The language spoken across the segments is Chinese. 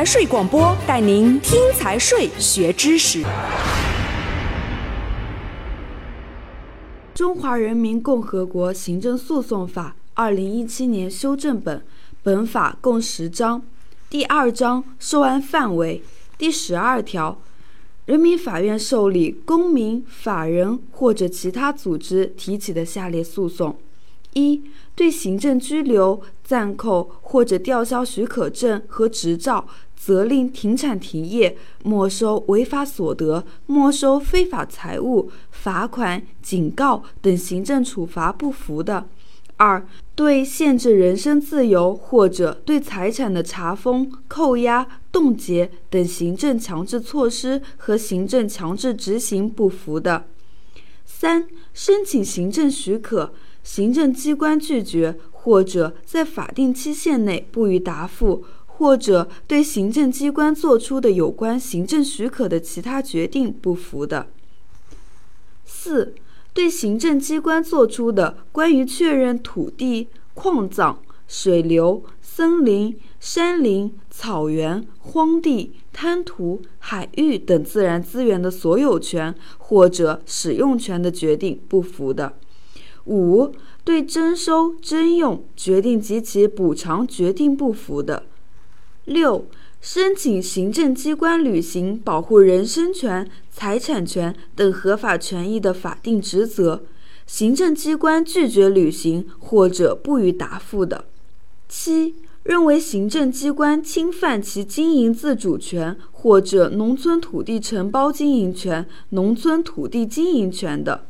财税广播带您听财税学知识。中华人民共和国行政诉讼法二零一七年修正本，本法共十章。第二章受案范围第十二条，人民法院受理公民、法人或者其他组织提起的下列诉讼：一、对行政拘留、暂扣或者吊销许可证和执照，责令停产停业、没收违法所得、没收非法财物、罚款、警告等行政处罚不服的；二、对限制人身自由或者对财产的查封、扣押、冻结等行政强制措施和行政强制执行不服的；三、申请行政许可。行政机关拒绝，或者在法定期限内不予答复，或者对行政机关作出的有关行政许可的其他决定不服的；四、对行政机关作出的关于确认土地、矿藏、水流、森林、山林、草原、荒地、滩涂、海域等自然资源的所有权或者使用权的决定不服的。五、对征收、征用决定及其补偿决定不服的；六、申请行政机关履行保护人身权、财产权等合法权益的法定职责，行政机关拒绝履行或者不予答复的；七、认为行政机关侵犯其经营自主权或者农村土地承包经营权、农村土地经营权的。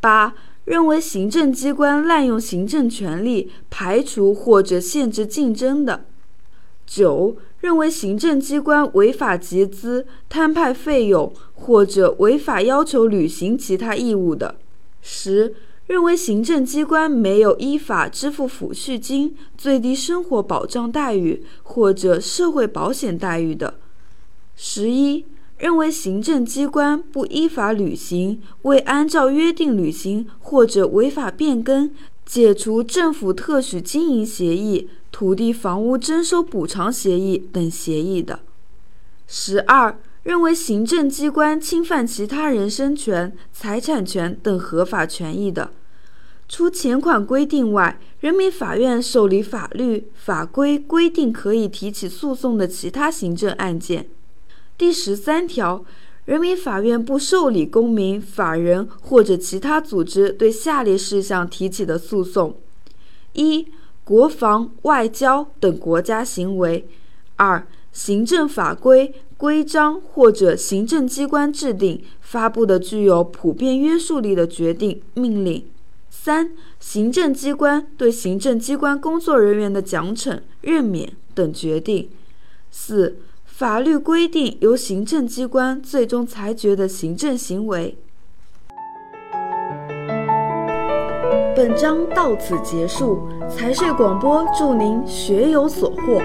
八、认为行政机关滥用行政权力排除或者限制竞争的；九、认为行政机关违法集资、摊派费用或者违法要求履行其他义务的；十、认为行政机关没有依法支付抚恤金、最低生活保障待遇或者社会保险待遇的；十一。认为行政机关不依法履行、未按照约定履行或者违法变更、解除政府特许经营协议、土地房屋征收补偿协议等协议的；十二，认为行政机关侵犯其他人身权、财产权等合法权益的，除前款规定外，人民法院受理法律法规规定可以提起诉讼的其他行政案件。第十三条，人民法院不受理公民、法人或者其他组织对下列事项提起的诉讼：一、国防、外交等国家行为；二、行政法规、规章或者行政机关制定、发布的具有普遍约束力的决定、命令；三、行政机关对行政机关工作人员的奖惩、任免等决定；四。法律规定由行政机关最终裁决的行政行为。本章到此结束，财税广播祝您学有所获。